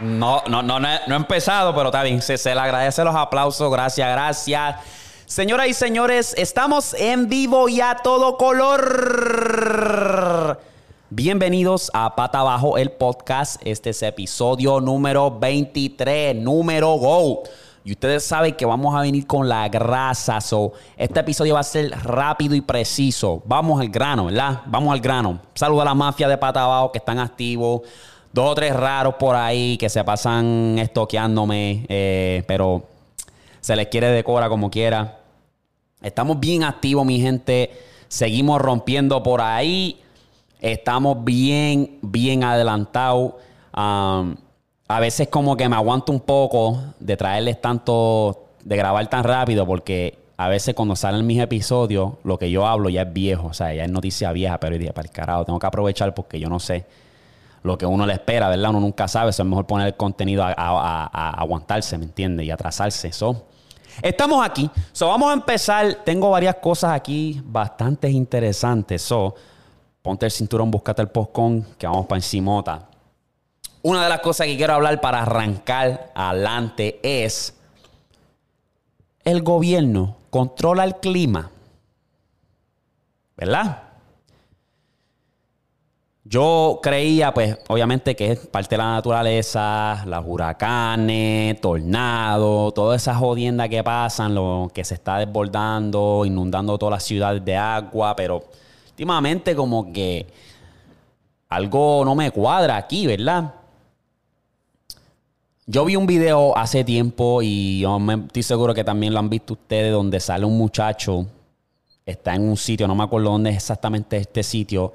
No, no, no, no, no he empezado, pero está bien. Se, se le agradece los aplausos. Gracias, gracias. Señoras y señores, estamos en vivo y a todo color. Bienvenidos a Pata Abajo, el podcast. Este es episodio número 23, número go. Y ustedes saben que vamos a venir con la grasa. So, este episodio va a ser rápido y preciso. Vamos al grano, ¿verdad? Vamos al grano. Saludo a la mafia de Pata Abajo que están activos. Dos o tres raros por ahí que se pasan estoqueándome. eh, pero se les quiere de cobra como quiera. Estamos bien activos, mi gente. Seguimos rompiendo por ahí. Estamos bien, bien adelantados. A veces como que me aguanto un poco de traerles tanto, de grabar tan rápido, porque a veces cuando salen mis episodios, lo que yo hablo ya es viejo, o sea, ya es noticia vieja, pero dije, para el carajo, tengo que aprovechar porque yo no sé lo que uno le espera, ¿verdad? Uno nunca sabe, eso es mejor poner el contenido a, aguantarse, ¿me entiendes? Y atrasarse, eso. Estamos aquí, so vamos a empezar, tengo varias cosas aquí bastante interesantes, so ponte el cinturón, búscate el postcón, que vamos para encimota. Una de las cosas que quiero hablar para arrancar adelante es el gobierno controla el clima. ¿Verdad? Yo creía, pues, obviamente que es parte de la naturaleza, los huracanes, tornados, todas esas jodiendas que pasan, lo que se está desbordando, inundando todas las ciudades de agua, pero últimamente como que algo no me cuadra aquí, ¿verdad? Yo vi un video hace tiempo y yo me, estoy seguro que también lo han visto ustedes, donde sale un muchacho, está en un sitio, no me acuerdo dónde es exactamente este sitio,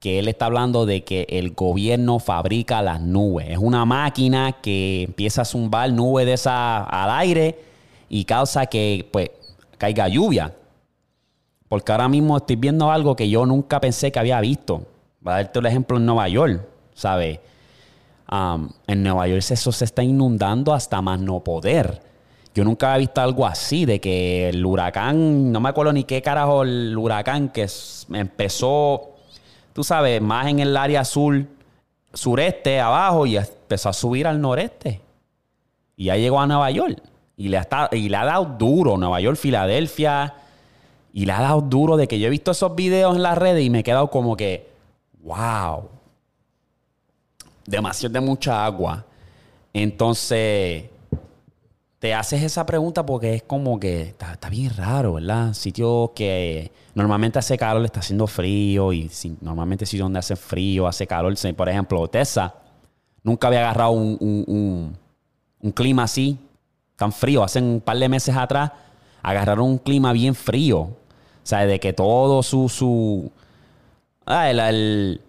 que él está hablando de que el gobierno fabrica las nubes. Es una máquina que empieza a zumbar nubes de esa al aire y causa que pues caiga lluvia. Porque ahora mismo estoy viendo algo que yo nunca pensé que había visto. Voy a darte el ejemplo en Nueva York, ¿sabes? En Nueva York eso se está inundando hasta más no poder. Yo nunca había visto algo así, de que el huracán, no me acuerdo ni qué carajo el huracán que empezó, tú sabes, más en el área sur, sureste, abajo, y empezó a subir al noreste. Y ya llegó a Nueva York. Y le, ha dado duro, Nueva York, Filadelfia. Y le ha dado duro de que yo he visto esos videos en las redes y me he quedado como que, wow, demasiado de mucha agua. Entonces, te haces esa pregunta porque es como que está, bien raro, ¿verdad? Sitio que normalmente hace calor, está haciendo frío y normalmente sitio donde hace frío, hace calor. Por ejemplo, Texas nunca había agarrado un, un- un- un clima así, tan frío. Hace un par de meses atrás agarraron un clima bien frío. O sea, de que todo su... su ah, el- el,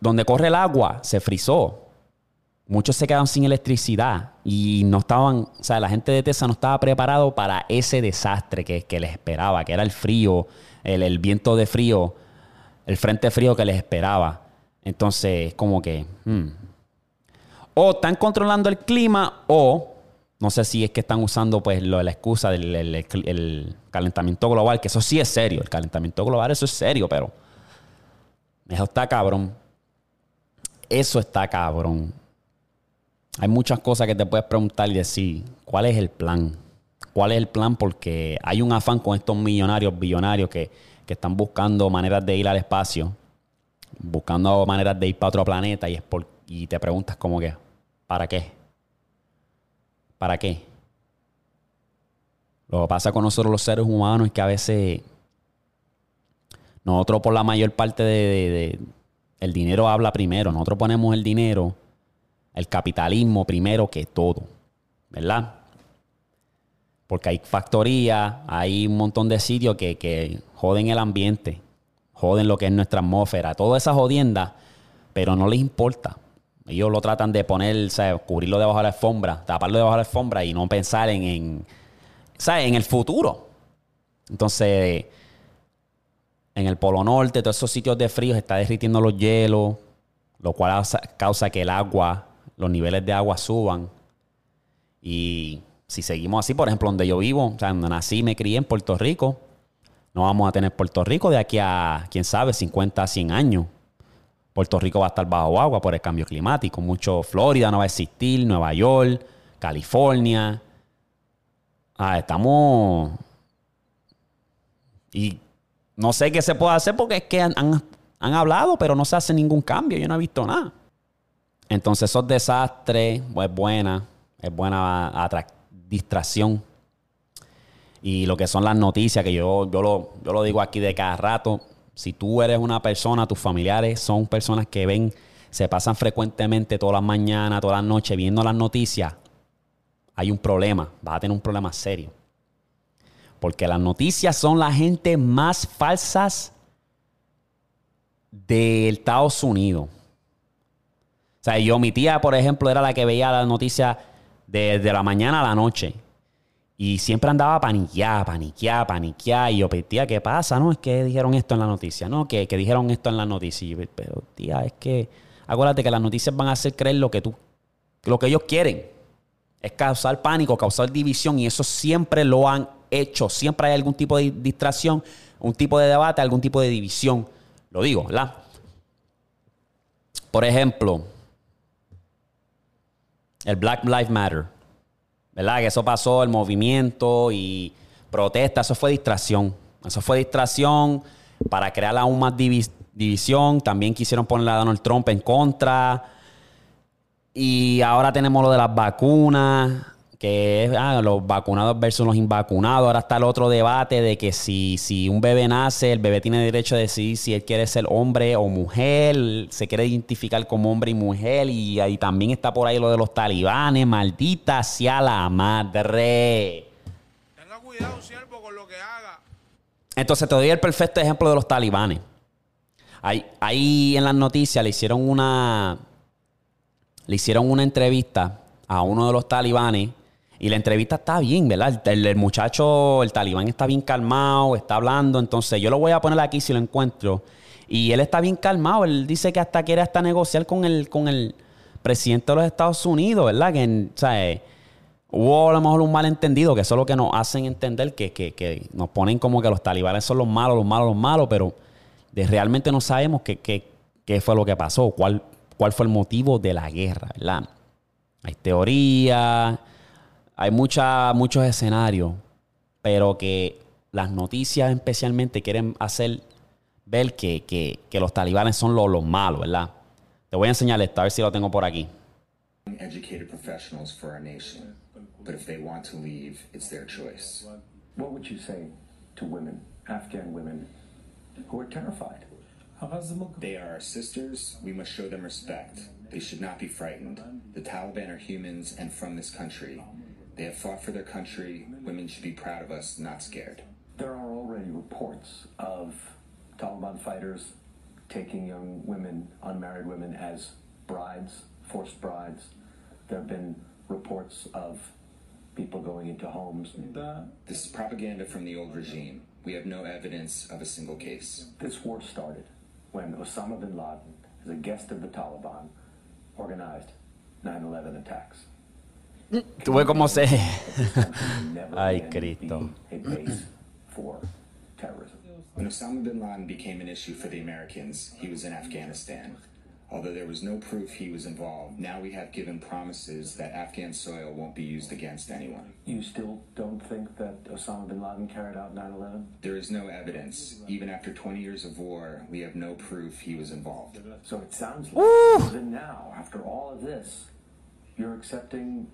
donde corre el agua se frizó. Muchos se quedaron sin electricidad y no estaban, o sea, la gente de Texas no estaba preparado para ese desastre que, que les esperaba, que era el frío, el, viento de frío, el frente frío que les esperaba. Entonces, como que, hmm. o están controlando el clima o no sé si es que están usando pues lo, la excusa del el- el- el calentamiento global, que eso sí es serio, el calentamiento global, eso es serio, pero eso está cabrón. Eso está cabrón. Hay muchas cosas que te puedes preguntar y decir, ¿cuál es el plan? ¿Cuál es el plan? Porque hay un afán con estos millonarios, billonarios que, que están buscando maneras de ir al espacio, buscando maneras de ir para otro planeta y, es por, y te preguntas como que, ¿para qué? ¿Para qué? Lo que pasa con nosotros los seres humanos es que a veces nosotros por la mayor parte de, de- de- el dinero habla primero. Nosotros ponemos el dinero, el capitalismo primero que todo, ¿verdad? Porque hay factorías, hay un montón de sitios que, que joden el ambiente, joden lo que es nuestra atmósfera, todas esas jodiendas, pero no les importa. Ellos lo tratan de poner, sea, cubrirlo debajo de la alfombra, taparlo debajo de la alfombra y no pensar en, en, ¿sabes? en el futuro. Entonces, en el Polo Norte, todos esos sitios de frío, se está derritiendo los hielos, lo cual causa que el agua, los niveles de agua suban. Y si seguimos así, por ejemplo, donde yo vivo, o sea, donde nací y me crié en Puerto Rico, no vamos a tener Puerto Rico de aquí a, quién sabe, 50, 100 años. Puerto Rico va a estar bajo agua por el cambio climático. Mucho Florida no va a existir, Nueva York, California. Ah, estamos. Y no sé qué se puede hacer porque es que han, han hablado, pero no se hace ningún cambio. Yo no he visto nada. Entonces, esos desastres, pues buena, es buena distracción. Y lo que son las noticias, que yo, yo, lo, yo lo digo aquí de cada rato, si tú eres una persona, tus familiares son personas que ven, se pasan frecuentemente todas las mañanas, todas las noches viendo las noticias, hay un problema, vas a tener un problema serio. Porque las noticias son la gente más falsas de Estados Unidos. O sea, yo, mi tía, por ejemplo, era la que veía las noticias desde la mañana a la noche. Y siempre andaba paniqueada, paniqueada, paniqueada. Y yo, pues, tía, ¿qué pasa? No, es que dijeron esto en la noticia. No, que, que dijeron esto en la noticia. pero, tía, es que acuérdate que las noticias van a hacer creer lo que tú, lo que ellos quieren. Es causar pánico, causar división. Y eso siempre lo han hecho. Siempre hay algún tipo de distracción, un tipo de debate, algún tipo de división. Lo digo, ¿verdad? Por ejemplo, el Black Lives Matter. ¿Verdad? Que eso pasó, el movimiento y protesta, eso fue distracción. Eso fue distracción para crear aún más división. También quisieron ponerle a Donald Trump en contra. Y ahora tenemos lo de las vacunas que es ah, los vacunados versus los invacunados. Ahora está el otro debate de que si, si un bebé nace, el bebé tiene derecho a decidir si él quiere ser hombre o mujer, se quiere identificar como hombre y mujer. Y ahí también está por ahí lo de los talibanes, maldita sea la madre. Tenga cuidado, siervo, con lo que haga. Entonces te doy el perfecto ejemplo de los talibanes. Ahí, ahí en las noticias le hicieron una. Le hicieron una entrevista a uno de los talibanes y la entrevista está bien, ¿verdad? El, muchacho, el talibán está bien calmado, está hablando. Entonces yo lo voy a poner aquí si lo encuentro. Y él está bien calmado. Él dice que hasta quiere hasta negociar con el, con el presidente de los Estados Unidos, ¿verdad? Que, o sea, hubo a lo mejor un malentendido, que eso es lo que nos hacen entender, que, que, que nos ponen como que los talibanes son los malos, los malos, los malos, pero de, realmente no sabemos qué, qué fue lo que pasó, cuál, cuál fue el motivo de la guerra, ¿verdad? Hay teorías hay mucha, muchos escenarios, pero que las noticias especialmente quieren hacer ver que, que, que los talibanes son los, los, malos, ¿verdad? Te voy a enseñar esto, a ver si lo tengo por aquí. Educated professionals for our nation, but if they want to leave, it's their choice. What would you say to women, Afghan women, who are terrified? They are our sisters. We must show them respect. They should not be frightened. The Taliban are humans and from this country. They have fought for their country. Women should be proud of us, not scared. There are already reports of Taliban fighters taking young women, unmarried women, as brides, forced brides. There have been reports of people going into homes. This is propaganda from the old regime. We have no evidence of a single case. This war started when Osama bin Laden, as a guest of the Taliban, organized 9 11 attacks. Tuve como se. Ay, Cristo. When Osama bin Laden became an issue for the Americans, he was in Afghanistan. Although there was no proof he was involved, now we have given promises that Afghan soil won't be used against anyone. You still don't think that Osama bin Laden carried out 9 11? There is no evidence. Even after 20 years of war, we have no proof he was involved. So it sounds like even now, after all of this, you're accepting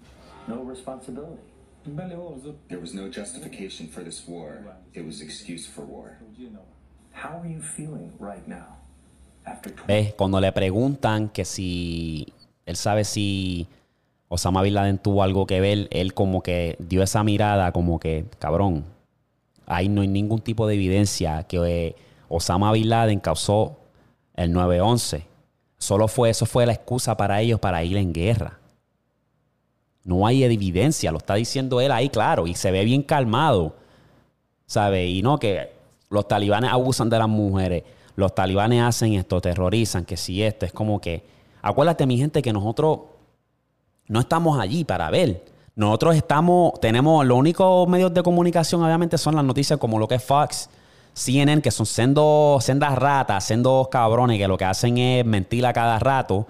no responsibility. There was no justification for this war. It was excuse for war. How are you feeling right now? ¿Ves? Cuando le preguntan que si él sabe si Osama Bin Laden tuvo algo que ver, él como que dio esa mirada como que, cabrón, ahí no hay ningún tipo de evidencia que eh, Osama Bin Laden causó el 9-11. Solo fue, eso fue la excusa para ellos para ir en guerra. No hay evidencia, lo está diciendo él ahí, claro, y se ve bien calmado, ¿sabe? Y no que los talibanes abusan de las mujeres, los talibanes hacen esto, terrorizan, que si esto es como que, acuérdate mi gente que nosotros no estamos allí para ver. Nosotros estamos, tenemos, los únicos medios de comunicación obviamente son las noticias como lo que es Fox, CNN, que son sendas ratas, siendo cabrones, que lo que hacen es mentir a cada rato.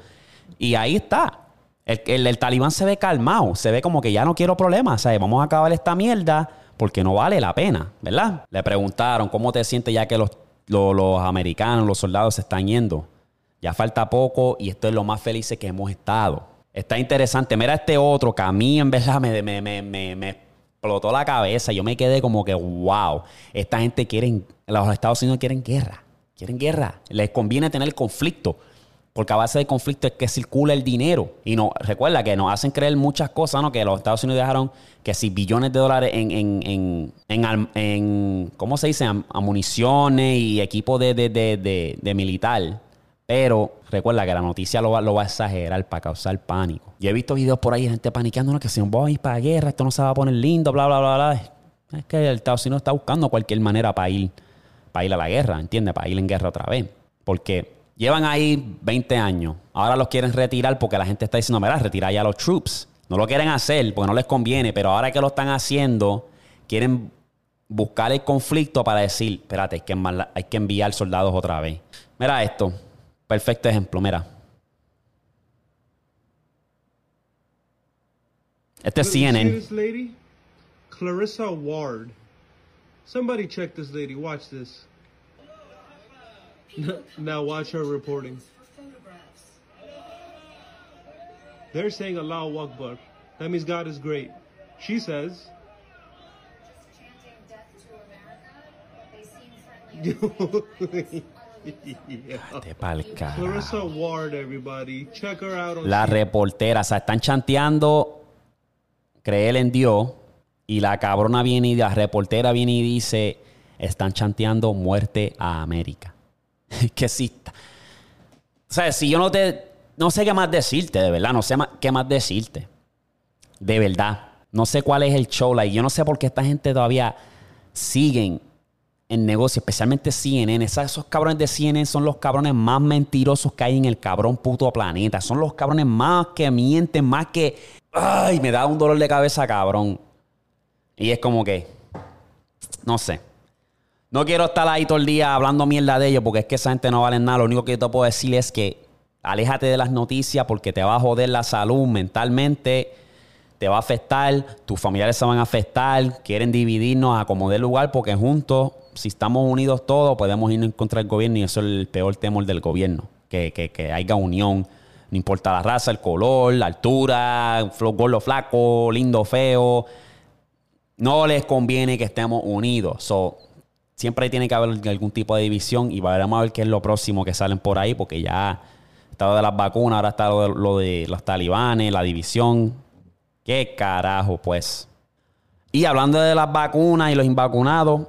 Y ahí está. El, el, talibán se ve calmado, se ve como que ya no quiero problemas, ¿sabes? Vamos a acabar esta mierda porque no vale la pena, ¿verdad? Le preguntaron cómo te sientes ya que los, los, americanos, los soldados se están yendo. Ya falta poco y esto es lo más feliz que hemos estado. Está interesante. Mira este otro que a mí en verdad me, me, me, me explotó la cabeza. Yo me quedé como que, wow, esta gente quiere, los Estados Unidos quieren guerra. Quieren guerra. Les conviene tener conflicto. Porque a base de conflicto es que circula el dinero. Y no, recuerda que nos hacen creer muchas cosas, ¿no? Que los Estados Unidos dejaron que si billones de dólares en, en, en, en, ¿cómo se dice? municiones y equipo de, de, de, de, militar. Pero recuerda que la noticia lo va, lo va a exagerar para causar pánico. Yo he visto videos por ahí de gente paniqueando, que si nos vamos a ir para guerra, esto no se va a poner lindo, bla, bla, bla, bla. Es que el Estados Unidos está buscando cualquier manera para ir, para ir a la guerra, ¿entiendes? Para ir en guerra otra vez. Porque Llevan ahí 20 años. Ahora los quieren retirar porque la gente está diciendo, mira, retira ya los troops. No lo quieren hacer porque no les conviene, pero ahora que lo están haciendo, quieren buscar el conflicto para decir, espérate, hay que, hay que enviar soldados otra vez. Mira esto. Perfecto ejemplo, mira. Este es CNN. Clarissa Ward. Somebody check this lady. Watch this. now watch her reporting. They're saying Allah Akbar. That means God is great. She says. Clarissa Ward, everybody. Check her out on la reportera, o sea, están chanteando creer en Dios y la cabrona viene y la reportera viene y dice, están chanteando muerte a América. que sí. O sea, si yo no te. No sé qué más decirte, de verdad. No sé qué más decirte. De verdad. No sé cuál es el show. y yo no sé por qué esta gente todavía siguen en negocio, especialmente CNN. Esos, cabrones de CNN son los cabrones más mentirosos que hay en el cabrón puto planeta. Son los cabrones más que mienten, más que. Ay, me da un dolor de cabeza, cabrón. Y es como que. No sé. No quiero estar ahí todo el día hablando mierda de ellos porque es que esa gente no vale nada. Lo único que yo te puedo decir es que aléjate de las noticias porque te va a joder la salud mentalmente, te va a afectar, tus familiares se van a afectar, quieren dividirnos a como de lugar porque juntos, si estamos unidos todos, podemos irnos contra del gobierno y eso es el peor temor del gobierno, que, que, haya unión. No importa la raza, el color, la altura, gordo, flaco, lindo, feo. No les conviene que estemos unidos. So, siempre tiene que haber algún tipo de división y veremos a ver qué es lo próximo que salen por ahí, porque ya está lo de las vacunas, ahora está lo de, los talibanes, la división. ¿Qué carajo, pues? Y hablando de las vacunas y los invacunados,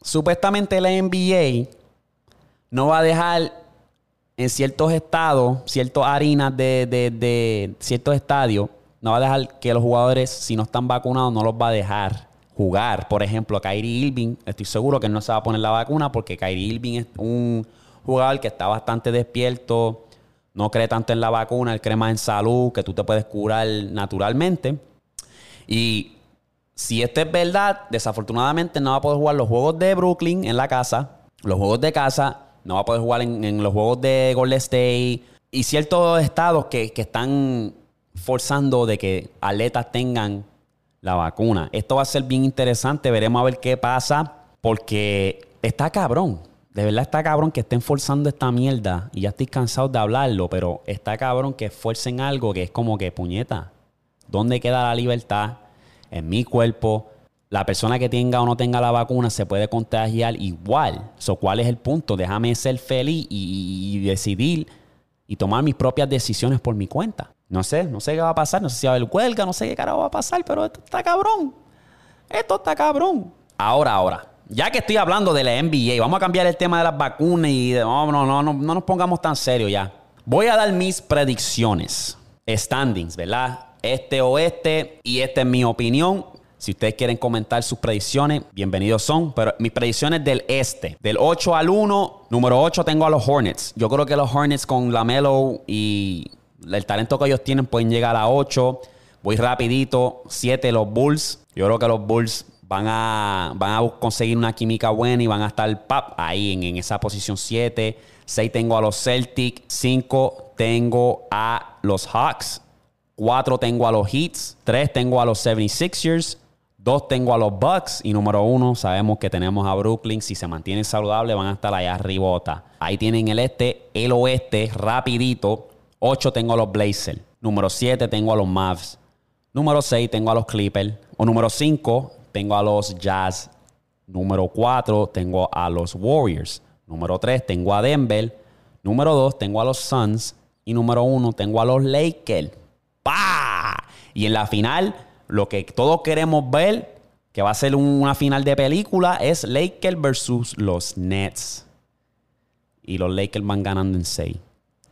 supuestamente la NBA no va a dejar en ciertos estados, ciertas harinas de, de, de ciertos estadios, no va a dejar que los jugadores, si no están vacunados, no los va a dejar jugar. Por ejemplo, Kyrie Irving, estoy seguro que no se va a poner la vacuna porque Kyrie Irving es un jugador que está bastante despierto, no cree tanto en la vacuna, él cree más en salud, que tú te puedes curar naturalmente. Y si esto es verdad, desafortunadamente no va a poder jugar los juegos de Brooklyn en la casa, los juegos de casa, no va a poder jugar en, los juegos de Golden State y ciertos estados que, que están forzando de que atletas tengan la vacuna. Esto va a ser bien interesante, veremos a ver qué pasa, porque está cabrón. De verdad está cabrón que estén forzando esta mierda. Y ya estoy cansado de hablarlo, pero está cabrón que fuercen algo que es como que puñeta. ¿Dónde queda la libertad? En mi cuerpo. La persona que tenga o no tenga la vacuna se puede contagiar igual. So, ¿Cuál es el punto? Déjame ser feliz y decidir y tomar mis propias decisiones por mi cuenta. No sé, no sé qué va a pasar, no sé si va a haber huelga, no sé qué carajo va a pasar, pero esto está cabrón. Esto está cabrón. Ahora, ahora, ya que estoy hablando de la NBA, vamos a cambiar el tema de las vacunas y no, no, no, no, no nos pongamos tan serios ya. Voy a dar mis predicciones, standings, ¿verdad? Este oeste y esta es mi opinión. Si ustedes quieren comentar sus predicciones, bienvenidos son. Pero mis predicciones del este, del 8 al 1, número 8 tengo a los Hornets. Yo creo que los Hornets con Lamelo y el talento que ellos tienen pueden llegar a 8. Voy rapidito. 7 los Bulls. Yo creo que los Bulls van a, van a conseguir una química buena y van a estar pap, ahí en, en esa posición 7. 6 tengo a los Celtics. 5 tengo a los Hawks. 4 tengo a los Heats. 3 tengo a los 76ers. 2 tengo a los Bucks. Y número 1, sabemos que tenemos a Brooklyn. Si se mantienen saludables, van a estar allá arribota. Ahí tienen el este, el oeste, rapidito. 8 tengo a los Blazers. Número 7 tengo a los Mavs. Número 6 tengo a los Clippers. O número 5 tengo a los Jazz. Número 4 tengo a los Warriors. Número 3 tengo a Denver. Número 2 tengo a los Suns. Y número 1 tengo a los Lakers. ¡Pah! Y en la final, lo que todos queremos ver, que va a ser una final de película, es Lakers versus los Nets. Y los Lakers van ganando en 6.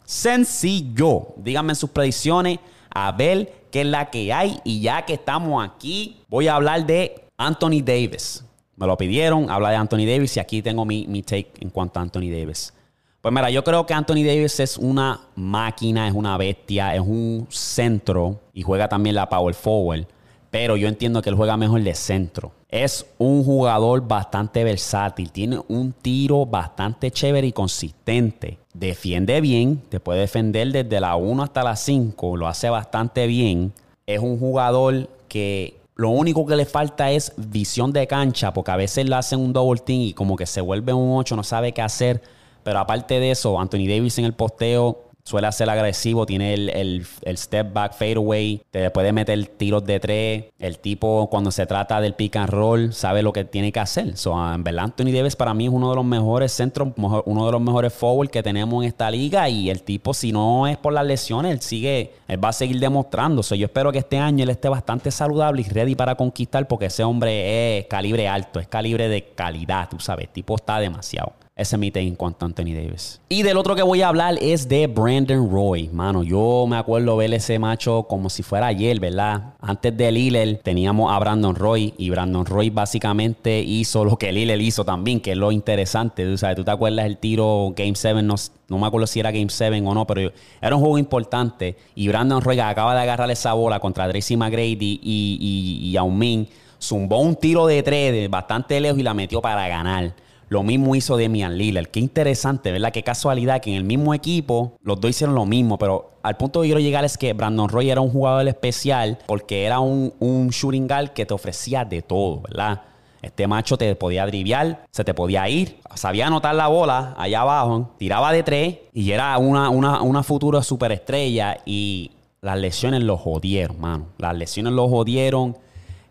Sencillo. Díganme sus predicciones. A ver qué es la que hay. Y ya que estamos aquí, voy a hablar de Anthony Davis. Me lo pidieron, habla de Anthony Davis y aquí tengo mi, mi take en cuanto a Anthony Davis. Pues mira, yo creo que Anthony Davis es una máquina, es una bestia, es un centro y juega también la power forward. Pero yo entiendo que él juega mejor de centro. Es un jugador bastante versátil, tiene un tiro bastante chévere y consistente. Defiende bien, te puede defender desde la 1 hasta la 5, lo hace bastante bien. Es un jugador que lo único que le falta es visión de cancha, porque a veces le hacen un double team y como que se vuelve un 8, no sabe qué hacer. Pero aparte de eso, Anthony Davis en el posteo suele ser agresivo, tiene el, step back fadeaway, te puede meter tiros de tres. El tipo, cuando se trata del pick and roll, sabe lo que tiene que hacer. So, en verdad, Anthony Davis para mí es uno de los mejores centros, uno de los mejores forward que tenemos en esta liga. Y el tipo, si no es por las lesiones, él sigue, él va a seguir demostrando. yo espero que este año él esté bastante saludable y ready para conquistar, porque ese hombre es calibre alto, es calibre de calidad, tú sabes. El tipo está demasiado. Ese cuanto a Anthony Davis. Y del otro que voy a hablar es de Brandon Roy. Mano, yo me acuerdo ver ese macho como si fuera ayer, ¿verdad? Antes de Lillard teníamos a Brandon Roy y Brandon Roy básicamente hizo lo que Lillard hizo también, que es lo interesante. ¿Tú, sabes? ¿Tú te acuerdas el tiro Game 7? No, me acuerdo si era Game 7 o no, pero era un juego importante. Y Brandon Roy acaba de agarrar esa bola contra Tracy McGrady y, y, y. Zumbó un tiro de tres bastante lejos y la metió para ganar. Lo mismo hizo Demian Lillard. Qué interesante, ¿verdad? Qué casualidad que en el mismo equipo los dos hicieron lo mismo, pero al punto que quiero llegar es que Brandon Roy era un jugador especial porque era un, un shooting guard que te ofrecía de todo, ¿verdad? Este macho te podía driviar, se te podía ir, sabía anotar la bola allá abajo, tiraba de tres y era una, una, una futura superestrella y las lesiones lo jodieron, mano. Las lesiones lo jodieron.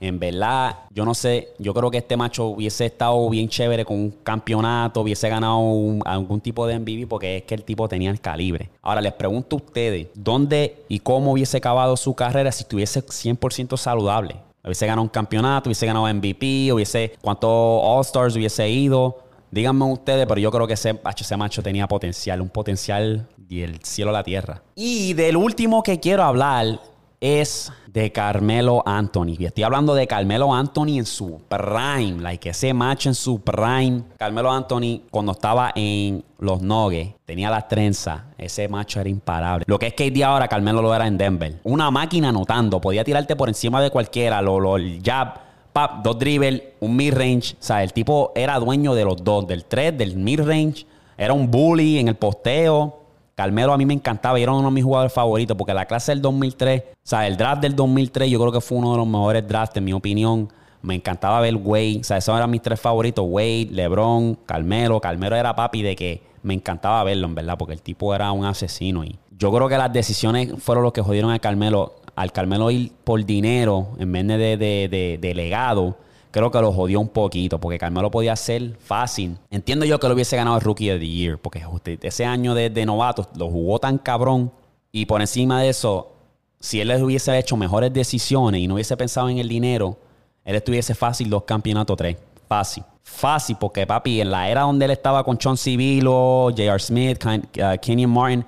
En verdad, yo no sé, yo creo que este macho hubiese estado bien chévere con un campeonato, hubiese ganado algún tipo de MVP porque es que el tipo tenía el calibre. Ahora les pregunto a ustedes, ¿dónde y cómo hubiese acabado su carrera si estuviese 100% saludable? Hubiese ganado un campeonato, hubiese ganado MVP, hubiese cuántos All-Stars hubiese ido. Díganme ustedes, pero yo creo que ese, ese macho tenía potencial, un potencial y el cielo a la tierra. Y del último que quiero hablar es de Carmelo Anthony. Estoy hablando de Carmelo Anthony en su prime, like ese match en su prime. Carmelo Anthony, cuando estaba en los Nuggets, tenía las trenzas. Ese macho era imparable. Lo que es que día ahora, Carmelo lo era en Denver. Una máquina anotando. Podía tirarte por encima de cualquiera. Lo, lo el jab, pap, dos dribbles, un mid-range. O sea, el tipo era dueño de los dos, del 3, del mid-range. Era un bully en el posteo. Carmelo a mí me encantaba y era uno de mis jugadores favoritos porque la clase del 2003, o sea, el draft del 2003 yo creo que fue uno de los mejores drafts en mi opinión. Me encantaba ver Wade, o sea, esos eran mis tres favoritos, Wade, LeBron, Carmelo. Carmelo era papi de que me encantaba verlo, en verdad, porque el tipo era un asesino y yo creo que las decisiones fueron los que jodieron a Carmelo. Al Carmelo ir por dinero en vez de, de, de legado, creo que lo jodió un poquito, porque Carmelo podía ser fácil. Entiendo yo que lo hubiese ganado Rookie of the Year, porque ese año de, de novato lo jugó tan cabrón. Y por encima de eso, si él hubiese hecho mejores decisiones y no hubiese pensado en el dinero, él estuviese fácil dos campeonatos, tres. Fácil. Fácil, porque papi, en la era donde él estaba con Sean Civilo, J.R. Smith, uh, Kenyon Martin,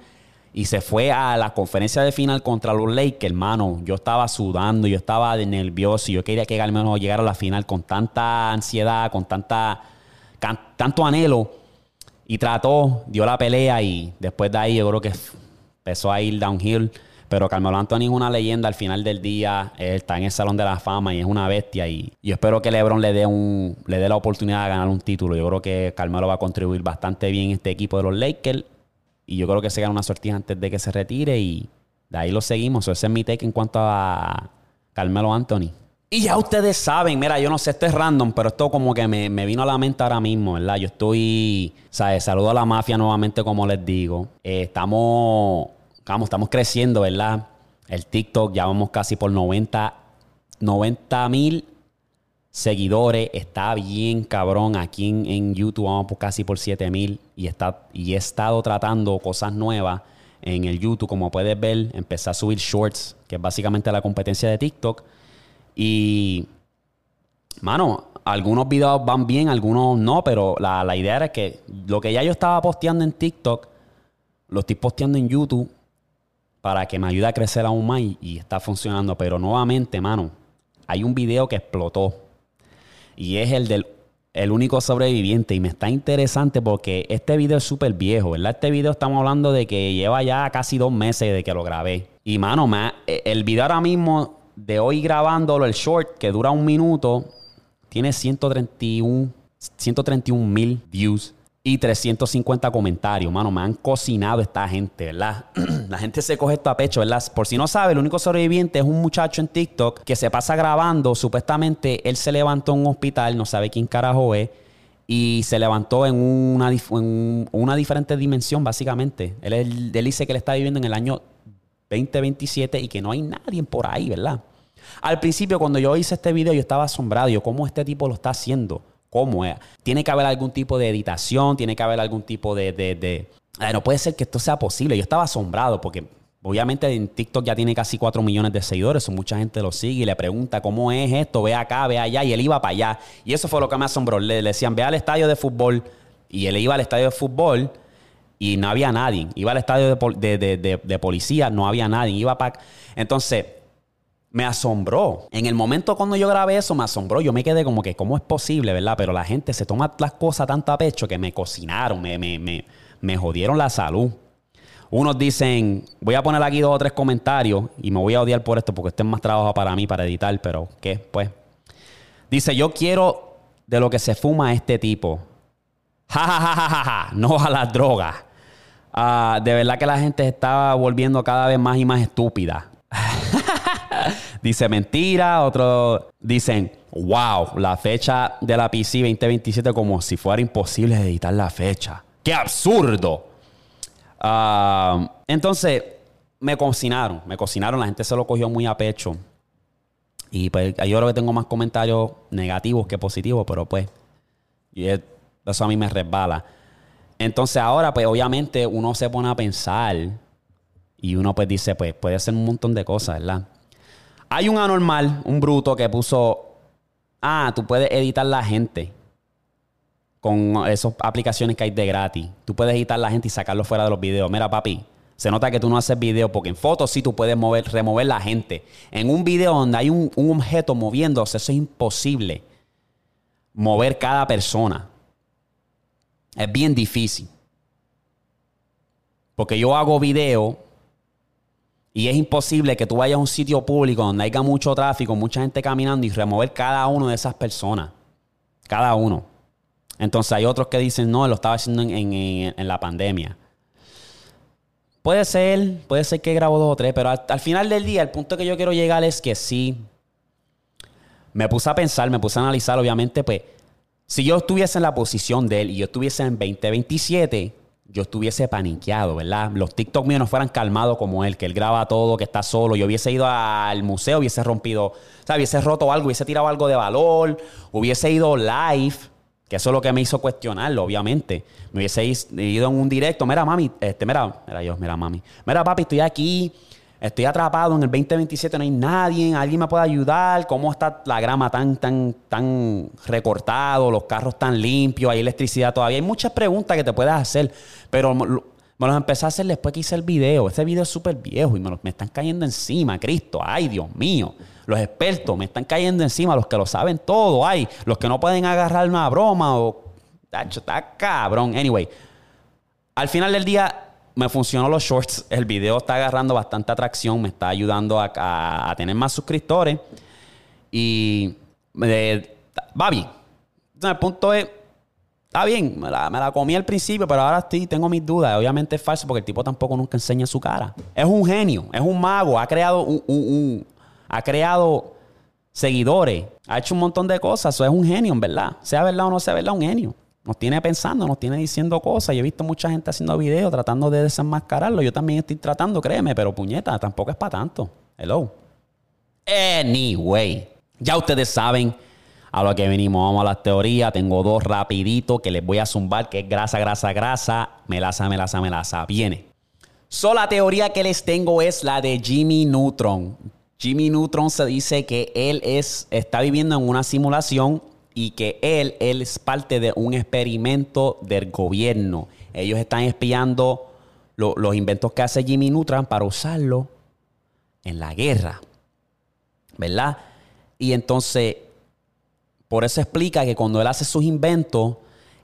y se fue a la conferencia de final contra los Lakers, hermano. Yo estaba sudando, yo estaba nervioso, yo quería que menos llegara a la final con tanta ansiedad, con tanta tanto anhelo. Y trató, dio la pelea y después de ahí yo creo que empezó a ir downhill. Pero Carmelo Anthony es una leyenda al final del día. Él está en el Salón de la Fama y es una bestia. Y yo espero que LeBron le dé, un, le dé la oportunidad de ganar un título. Yo creo que Carmelo va a contribuir bastante bien en este equipo de los Lakers. Y yo creo que se gana una sortija antes de que se retire. Y de ahí lo seguimos. Ese es mi take en cuanto a Carmelo Anthony. Y ya ustedes saben, mira, yo no sé, esto es random, pero esto como que me, vino a la mente ahora mismo, ¿verdad? Yo estoy, ¿sabes? Saludo a la mafia nuevamente, como les digo. Eh, estamos, vamos, estamos creciendo, ¿verdad? El TikTok, ya vamos casi por 90 mil seguidores. Está bien cabrón. Aquí en, YouTube vamos por casi por 7 mil. Y, está, y he estado tratando cosas nuevas en el YouTube. Como puedes ver, empecé a subir shorts, que es básicamente la competencia de TikTok. Y, mano, algunos videos van bien, algunos no, pero la, idea era que lo que ya yo estaba posteando en TikTok, lo estoy posteando en YouTube para que me ayude a crecer aún más y, está funcionando. Pero nuevamente, mano, hay un video que explotó y es el del el único sobreviviente y me está interesante porque este video es súper viejo, ¿verdad? Este video estamos hablando de que lleva ya casi dos meses de que lo grabé. Y mano, el video ahora mismo de hoy grabándolo, el short, que dura un minuto, tiene 131 mil views y 350 comentarios. Mano, me han cocinado esta gente, ¿verdad? La gente se coge esto a pecho, ¿verdad? Por si no sabe, el único sobreviviente es un muchacho en TikTok que se pasa grabando. Supuestamente él se levantó en un hospital, no sabe quién carajo es, y se levantó en una, en una diferente dimensión, básicamente. Él, él dice que él está viviendo en el año 2027 y que no hay nadie por ahí, ¿verdad? Al principio, cuando yo hice este video, yo estaba asombrado. Yo, ¿cómo este tipo lo está haciendo? ¿Cómo es? Tiene que haber algún tipo de editación, tiene que haber algún tipo de... de, no puede ser que esto sea posible. Yo estaba asombrado porque obviamente en TikTok ya tiene casi 4 millones de seguidores. Mucha gente lo sigue y le pregunta cómo es esto, ve acá, ve allá. Y él iba para allá. Y eso fue lo que me asombró. Le, decían, ve al estadio de fútbol. Y él iba al estadio de fútbol y no había nadie. Iba al estadio de, policía, no había nadie. Iba para... Entonces, me asombró. En el momento cuando yo grabé eso, me asombró. Yo me quedé como que, ¿cómo es posible, verdad? Pero la gente se toma las cosas tanto a pecho que me cocinaron, me, me, me, jodieron la salud. Unos dicen, voy a poner aquí dos o tres comentarios y me voy a odiar por esto porque este es más trabajo para mí, para editar, pero ¿qué? Pues. Dice, yo quiero de lo que se fuma este tipo. Ja, ja, ja, ja, ja, no a las drogas. Ah, de verdad que la gente está volviendo cada vez más y más estúpida. Dice mentira, otros dicen, wow, la fecha de la PC 2027 como si fuera imposible editar la fecha. ¡Qué absurdo! Ah, entonces, me cocinaron, me cocinaron, la gente se lo cogió muy a pecho. Y pues yo creo que tengo más comentarios negativos que positivos, pero pues, eso a mí me resbala. Entonces ahora, pues obviamente uno se pone a pensar y uno pues dice, pues puede hacer un montón de cosas, ¿verdad? Hay un anormal, un bruto que puso, ah, tú puedes editar la gente con esas aplicaciones que hay de gratis. Tú puedes editar la gente y sacarlo fuera de los videos. Mira, papi, se nota que tú no haces video porque en fotos sí tú puedes mover, remover la gente. En un video donde hay un, un objeto moviéndose, eso es imposible. Mover cada persona. Es bien difícil. Porque yo hago video y es imposible que tú vayas a un sitio público donde haya mucho tráfico, mucha gente caminando y remover cada uno de esas personas. Cada uno. Entonces hay otros que dicen, no, lo estaba haciendo en, la pandemia. Puede ser, puede ser que grabo dos o tres, pero al, al, final del día, el punto que yo quiero llegar es que sí. Me puse a pensar, me puse a analizar, obviamente, pues si yo estuviese en la posición de él y yo estuviese en 2027, yo estuviese paniqueado, ¿verdad? Los TikTok míos no fueran calmados como él, que él graba todo, que está solo. Yo hubiese ido al museo, hubiese rompido, o sea, hubiese roto algo, hubiese tirado algo de valor, hubiese ido live, que eso es lo que me hizo cuestionarlo, obviamente. Me hubiese ido en un directo, mira, mami, este, mira, mira yo, mira, mami, mira, papi, estoy aquí Estoy atrapado en el 2027, no hay nadie, alguien me puede ayudar. ¿Cómo está la grama tan, tan, tan recortado? Los carros tan limpios, hay electricidad todavía. Hay muchas preguntas que te puedes hacer, pero me los empecé a hacer después que hice el video. Este video es súper viejo y me, me están cayendo encima, Cristo. Ay, Dios mío. Los expertos me están cayendo encima, los que lo saben todo. Ay, los que no pueden agarrar una broma o. Tacho, está cabrón. Anyway, al final del día me funcionó los shorts. El video está agarrando bastante atracción, me está ayudando a, tener más suscriptores. Y va bien. El punto es, está bien, me la, comí al principio, pero ahora sí tengo mis dudas. Obviamente es falso porque el tipo tampoco nunca enseña su cara. Es un genio, es un mago, ha creado ha creado seguidores, ha hecho un montón de cosas. Eso es un genio, en verdad. Sea verdad o no sea verdad, un genio. Nos tiene pensando, nos tiene diciendo cosas. Yo he visto mucha gente haciendo videos tratando de desenmascararlo. Yo también estoy tratando, créeme, pero puñeta, tampoco es para tanto. Hello. Anyway, ya ustedes saben a lo que venimos. Vamos a las teorías. Tengo dos rapiditos que les voy a zumbar, que es grasa, grasa, grasa, melaza, melaza, melaza. Viene. So, la teoría que les tengo es la de Jimmy Neutron. Jimmy Neutron se dice que él es, está viviendo en una simulación y que él, él es parte de un experimento del gobierno. Ellos están espiando lo- los inventos que hace Jimmy Neutron para usarlo en la guerra. ¿Verdad? Y entonces, por eso explica que cuando él hace sus inventos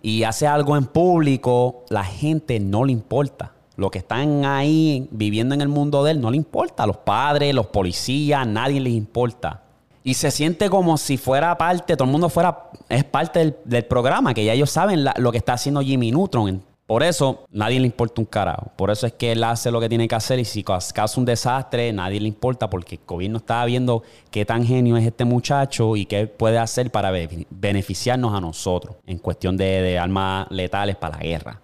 y hace algo en público, la gente no le importa. Los que están ahí viviendo en el mundo de él no le importa. Los padres, los policías, nadie les importa. Y se siente como si fuera parte, todo el mundo fuera, es parte del, programa, que ya ellos saben lo que está haciendo Jimmy Neutron. Por eso nadie le importa un carajo. Por eso es que él hace lo que tiene que hacer y si causa un desastre, nadie le importa porque el gobierno está viendo qué tan genio es este muchacho y qué puede hacer para be- beneficiarnos a nosotros en cuestión de, de armas letales para la guerra.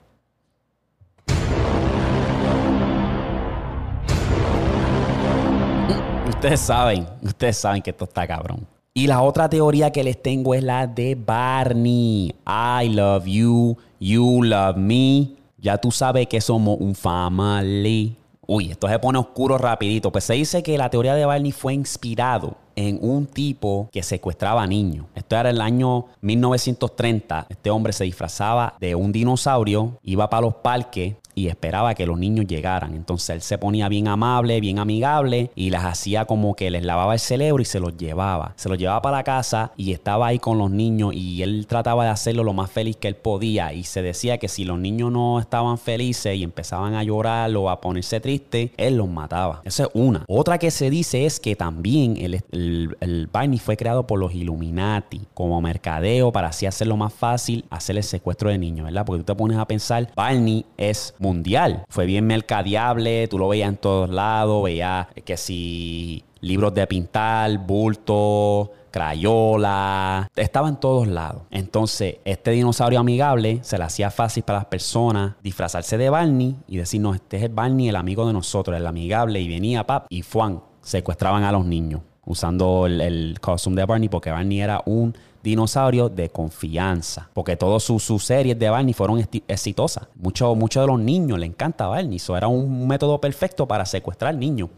Ustedes saben, ustedes saben que esto está cabrón. Y la otra teoría que les tengo es la de Barney. I love you, you love me. Ya tú sabes que somos un family. Uy, esto se pone oscuro rapidito. Pues se dice que la teoría de Barney fue inspirado en un tipo que secuestraba niños. Esto era el año 1930. Este hombre se disfrazaba de un dinosaurio, iba para los parques y esperaba que los niños llegaran. Entonces él se ponía bien amable, bien amigable y las hacía como que les lavaba el cerebro y se los llevaba. Se los llevaba para la casa y estaba ahí con los niños y él trataba de hacerlo lo más feliz que él podía y se decía que si los niños no estaban felices y empezaban a llorar o a ponerse tristes, él los mataba. Esa es una. Otra que se dice es que también el, el, el Barney fue creado por los Illuminati como mercadeo para así hacerlo más fácil hacer el secuestro de niños, ¿verdad? Porque tú te pones a pensar, Barney es mundial. Fue bien mercadeable, tú lo veías en todos lados, veías que si libros de pintar, bulto, crayola, estaba en todos lados. Entonces, este dinosaurio amigable se le hacía fácil para las personas disfrazarse de Barney y decirnos, este es el Barney, el amigo de nosotros, el amigable, y venía, pap, y fuan, secuestraban a los niños usando el, el costume de Barney porque Barney era un dinosaurio de confianza. Porque todas sus, series de Barney fueron exitosas. Muchos muchos de los niños le encanta Barney. Eso era un método perfecto para secuestrar niños.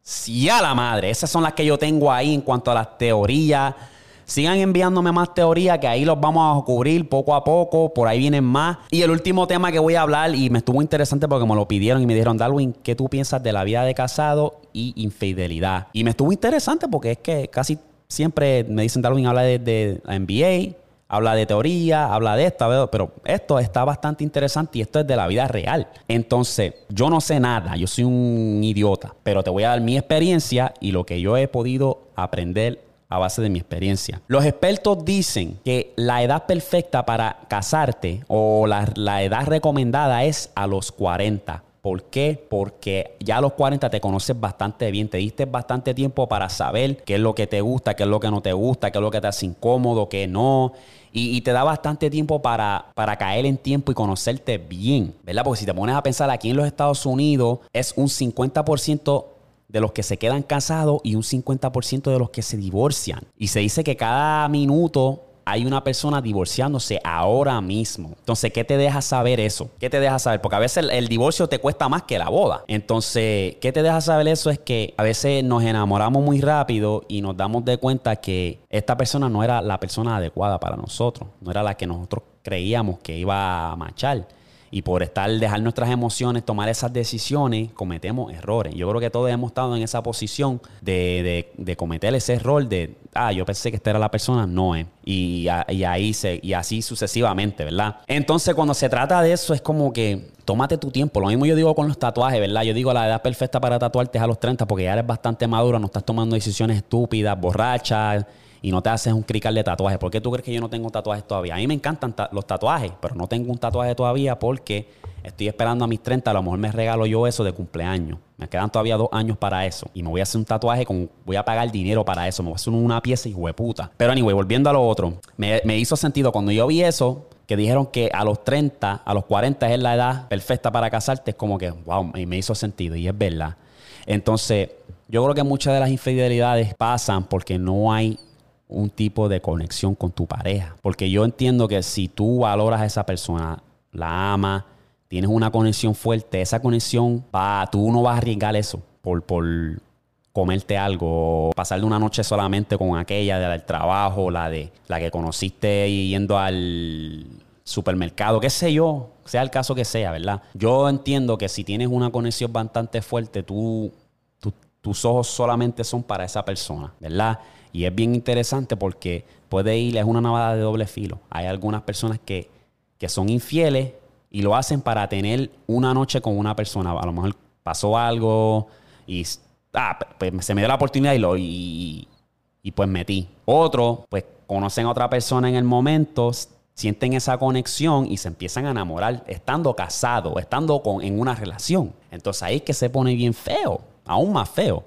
Sí, a la madre. Esas son las que yo tengo ahí en cuanto a las teorías. Sigan enviándome más teorías que ahí los vamos a cubrir poco a poco. Por ahí vienen más. Y el último tema que voy a hablar, y me estuvo interesante porque me lo pidieron y me dijeron, Darwin, ¿qué tú piensas de la vida de casado y infidelidad? Y me estuvo interesante porque es que casi siempre me dicen, Darwin, habla de, de NBA, habla de teoría, habla de esto, pero esto está bastante interesante y esto es de la vida real. Entonces, yo no sé nada, yo soy un idiota, pero te voy a dar mi experiencia y lo que yo he podido aprender a base de mi experiencia. Los expertos dicen que la edad perfecta para casarte o la, la edad recomendada es a los 40. ¿Por qué? Porque ya a los 40 te conoces bastante bien, te diste bastante tiempo para saber qué es lo que te gusta, qué es lo que no te gusta, qué es lo que te hace incómodo, qué no. Y, y te da bastante tiempo para, para caer en tiempo y conocerte bien, ¿verdad? Porque si te pones a pensar aquí en los Estados Unidos, es un 50% de los que se quedan casados y un 50% de los que se divorcian. Y se dice que cada minuto hay una persona divorciándose ahora mismo. Entonces, ¿qué te deja saber eso? ¿Qué te deja saber? Porque a veces el, divorcio te cuesta más que la boda. Entonces, ¿qué te deja saber eso? Es que a veces nos enamoramos muy rápido y nos damos de cuenta que esta persona no era la persona adecuada para nosotros. No era la que nosotros creíamos que iba a machar. Y por estar, dejar nuestras emociones, tomar esas decisiones, cometemos errores. Yo creo que todos hemos estado en esa posición de, de, cometer ese error de, ah, yo pensé que esta era la persona, no es. Y, y, ahí se, y así sucesivamente, ¿verdad? Entonces, cuando se trata de eso, es como que tómate tu tiempo. Lo mismo yo digo con los tatuajes, ¿verdad? Yo digo la edad perfecta para tatuarte es a los 30 porque ya eres bastante maduro, no estás tomando decisiones estúpidas, borrachas y no te haces un crical de tatuajes. ¿Por qué tú crees que yo no tengo tatuajes todavía? A mí me encantan los tatuajes, pero no tengo un tatuaje todavía porque estoy esperando a mis 30. A lo mejor me regalo yo eso de cumpleaños. Me quedan todavía dos años para eso. Y me voy a hacer un tatuaje con. Voy a pagar dinero para eso. Me voy a hacer una pieza y hueputa. Pero anyway, volviendo a lo otro. Me, me hizo sentido cuando yo vi eso que dijeron que a los 30, a los 40 es la edad perfecta para casarte, es como que, wow, me hizo sentido. Y es verdad. Entonces, yo creo que muchas de las infidelidades pasan porque no hay un tipo de conexión con tu pareja. Porque yo entiendo que si tú valoras a esa persona, la amas, tienes una conexión fuerte, esa conexión va, tú no vas a arriesgar eso por, por comerte algo, pasar una noche solamente con aquella del trabajo, la de la que conociste yendo al supermercado, qué sé yo, sea el caso que sea, ¿verdad? Yo entiendo que si tienes una conexión bastante fuerte, tú, tus ojos solamente son para esa persona, ¿verdad? Y es bien interesante porque puede ir, es una navada de doble filo. Hay algunas personas que, que son infieles y lo hacen para tener una noche con una persona. A lo mejor pasó algo y ah, pues se me dio la oportunidad y lo y, y pues metí. Otro, pues conocen a otra persona en el momento, sienten esa conexión y se empiezan a enamorar estando casados, estando con, en una relación. Entonces ahí es que se pone bien feo, aún más feo.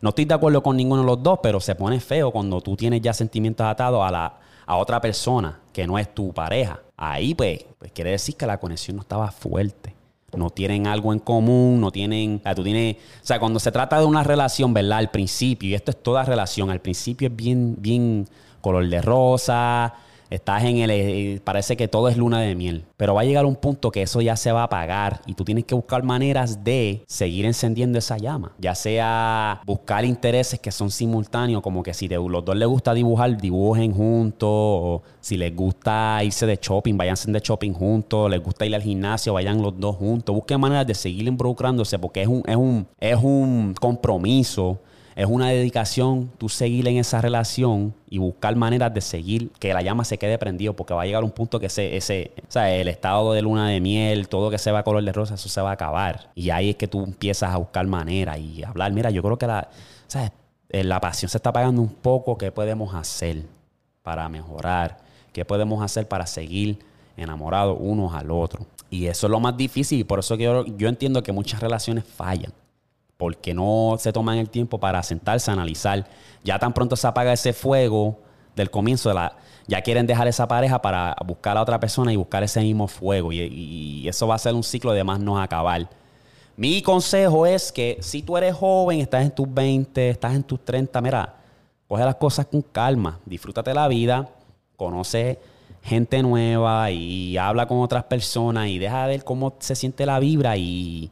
No estoy de acuerdo con ninguno de los dos, pero se pone feo cuando tú tienes ya sentimientos atados a, la, a otra persona que no es tu pareja. Ahí, pues, pues quiere decir que la conexión no estaba fuerte. No tienen algo en común, no tienen. Tú tienes. O sea, cuando se trata de una relación, ¿verdad? Al principio, y esto es toda relación, al principio es bien, bien color de rosa, Estás en el. Eh, parece que todo es luna de miel. Pero va a llegar un punto que eso ya se va a apagar y tú tienes que buscar maneras de seguir encendiendo esa llama. Ya sea buscar intereses que son simultáneos, como que si los dos les gusta dibujar, dibujen juntos. O si les gusta irse de shopping, váyanse de shopping juntos. Les gusta ir al gimnasio, vayan los dos juntos. Busquen maneras de seguir involucrándose porque es un, es un, es un compromiso es una dedicación tú seguir en esa relación y buscar maneras de seguir que la llama se quede prendido porque va a llegar un punto que ese, ese o sea, el estado de luna de miel, todo que se va a color de rosa, eso se va a acabar. Y ahí es que tú empiezas a buscar maneras y hablar. Mira, yo creo que la, eh, la pasión se está apagando un poco. ¿Qué podemos hacer para mejorar? ¿Qué podemos hacer para seguir enamorados unos al otro? Y eso es lo más difícil y por eso que yo, yo entiendo que muchas relaciones fallan porque no se toman el tiempo para sentarse a analizar. Ya tan pronto se apaga ese fuego del comienzo de la... Ya quieren dejar esa pareja para buscar a otra persona y buscar ese mismo fuego. Y, eso va a ser un ciclo de más no acabar. Mi consejo es que si tú eres joven, estás en tus 20, estás en tus 30, mira, coge las cosas con calma, disfrútate la vida, conoce gente nueva y habla con otras personas y deja de ver cómo se siente la vibra y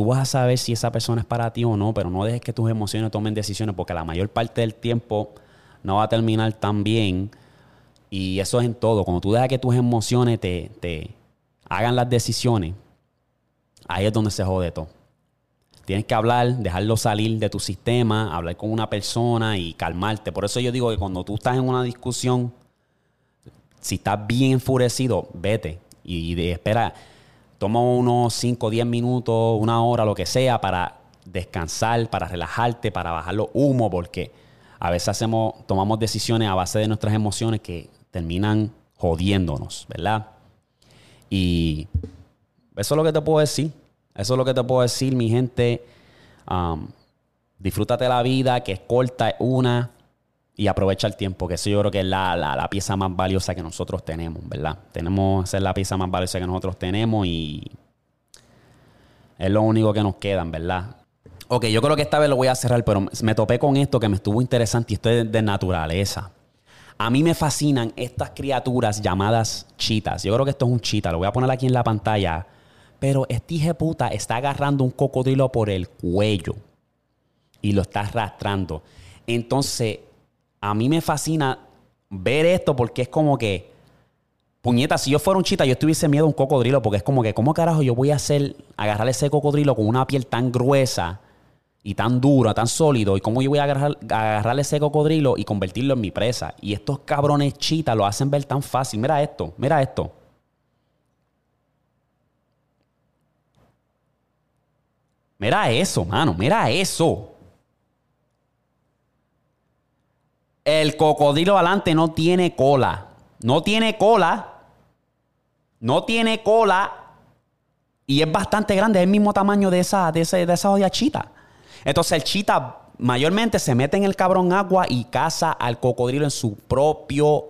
tú vas a saber si esa persona es para ti o no, pero no dejes que tus emociones tomen decisiones porque la mayor parte del tiempo no va a terminar tan bien. Y eso es en todo. Cuando tú dejas que tus emociones te, te hagan las decisiones, ahí es donde se jode todo. Tienes que hablar, dejarlo salir de tu sistema, hablar con una persona y calmarte. Por eso yo digo que cuando tú estás en una discusión, si estás bien enfurecido, vete y, y espera toma unos 5, 10 minutos, una hora, lo que sea, para descansar, para relajarte, para bajar los humos, porque a veces hacemos, tomamos decisiones a base de nuestras emociones que terminan jodiéndonos, ¿verdad? Y eso es lo que te puedo decir. Eso es lo que te puedo decir, mi gente. Um, disfrútate la vida, que es corta, es una y aprovecha el tiempo, que eso yo creo que es la, pieza más valiosa que nosotros tenemos, ¿verdad? Tenemos, esa es la pieza más valiosa que nosotros tenemos y es lo único que nos queda, ¿verdad? Ok, yo creo que esta vez lo voy a cerrar, pero me topé con esto que me estuvo interesante y esto es de naturaleza. A mí me fascinan estas criaturas llamadas chitas. Yo creo que esto es un chita, lo voy a poner aquí en la pantalla. Pero este hijo puta está agarrando un cocodrilo por el cuello y lo está arrastrando. Entonces, a mí me fascina ver esto porque es como que Puñeta, si yo fuera un chita, yo tuviese miedo a un cocodrilo, porque es como que, ¿cómo carajo yo voy a hacer, agarrar ese cocodrilo con una piel tan gruesa y tan dura, tan sólido? ¿Y cómo yo voy a agarrar, agarrar ese cocodrilo y convertirlo en mi presa? Y estos cabrones chitas lo hacen ver tan fácil. Mira esto, mira esto. Mira eso, mano, mira eso. El cocodrilo adelante no tiene cola. No tiene cola. No tiene cola. Y es bastante grande, es el mismo tamaño de esa, de, ese, de. Entonces el chita mayormente se mete en el cabrón agua y caza al cocodrilo en su propio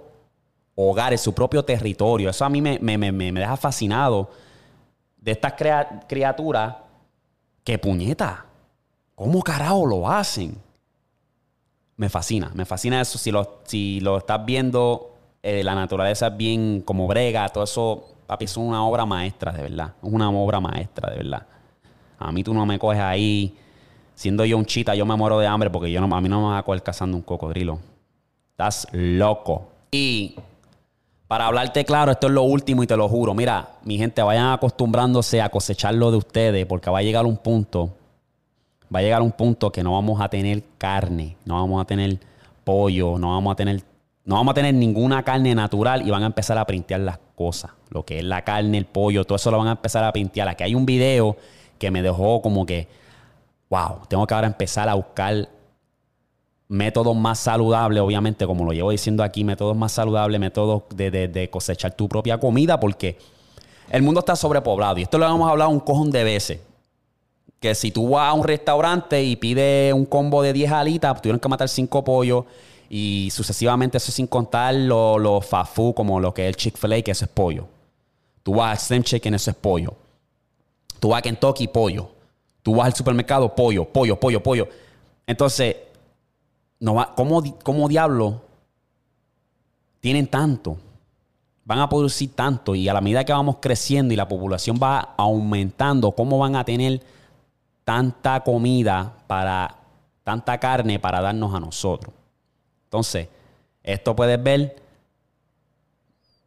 hogar, en su propio territorio. Eso a mí me, me, deja fascinado de estas criaturas que puñeta. ¿Cómo carajo lo hacen? Me fascina, me fascina eso. Si lo, si lo estás viendo, eh, la naturaleza es bien como brega, todo eso, papi, es una obra maestra, de verdad. Es una obra maestra, de verdad. A mí tú no me coges ahí, siendo yo un chita, yo me muero de hambre porque yo no, a mí no me vas a coger cazando un cocodrilo. Estás loco. Y para hablarte claro, esto es lo último y te lo juro. Mira, mi gente, vayan acostumbrándose a cosechar lo de ustedes porque va a llegar un punto va a llegar un punto que no vamos a tener carne, no vamos a tener pollo, no vamos a tener, no vamos a tener ninguna carne natural y van a empezar a printear las cosas. Lo que es la carne, el pollo, todo eso lo van a empezar a printear. Aquí hay un video que me dejó como que, wow, tengo que ahora empezar a buscar métodos más saludables, obviamente, como lo llevo diciendo aquí, métodos más saludables, métodos de, de cosechar tu propia comida, porque el mundo está sobrepoblado. Y esto lo hemos hablado un cojón de veces que si tú vas a un restaurante y pides un combo de 10 alitas, tuvieron que matar 5 pollos y sucesivamente eso sin contar los lo fast food como lo que es el Chick-fil-A, que eso es pollo. Tú vas al Slim Chicken, eso es pollo. Tú vas a Kentucky, pollo. Tú vas al supermercado, pollo, pollo, pollo, pollo. Entonces, no va, ¿cómo, ¿cómo diablo tienen tanto? Van a producir tanto y a la medida que vamos creciendo y la población va aumentando, ¿cómo van a tener tanta comida para, tanta carne para darnos a nosotros. Entonces, esto puedes ver,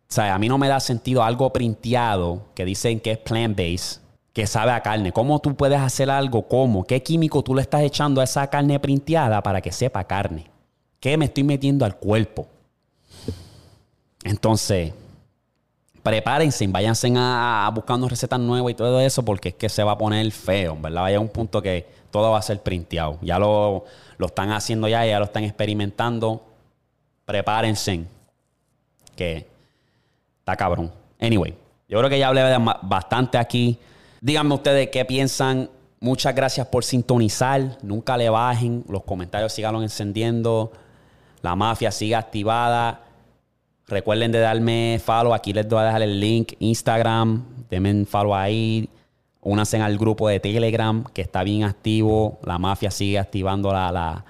o sea, a mí no me da sentido algo printeado que dicen que es plant-based, que sabe a carne. ¿Cómo tú puedes hacer algo? ¿Cómo? ¿Qué químico tú le estás echando a esa carne printeada para que sepa carne? ¿Qué me estoy metiendo al cuerpo? Entonces, prepárense, váyanse a, a buscando recetas nuevas y todo eso, porque es que se va a poner feo, ¿verdad? Vaya a un punto que todo va a ser printeado. Ya lo, lo están haciendo ya, ya lo están experimentando. Prepárense, que está cabrón. Anyway, yo creo que ya hablé bastante aquí. Díganme ustedes qué piensan. Muchas gracias por sintonizar. Nunca le bajen. Los comentarios sigan encendiendo. La mafia sigue activada. Recuerden de darme follow. Aquí les voy a dejar el link. Instagram. Denme follow ahí. Únanse al grupo de Telegram que está bien activo. La mafia sigue activando la, la...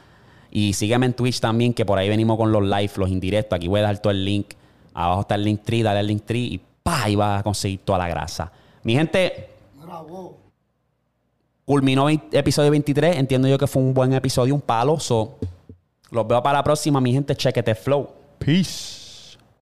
Y sígueme en Twitch también, que por ahí venimos con los live, los indirectos. Aquí voy a dejar todo el link. Abajo está el link tree. Dale al link tree y ¡pa! Y vas a conseguir toda la grasa. Mi gente. Bravo. Culminó el episodio 23. Entiendo yo que fue un buen episodio, un palo. So, los veo para la próxima, mi gente. Chequete flow. Peace.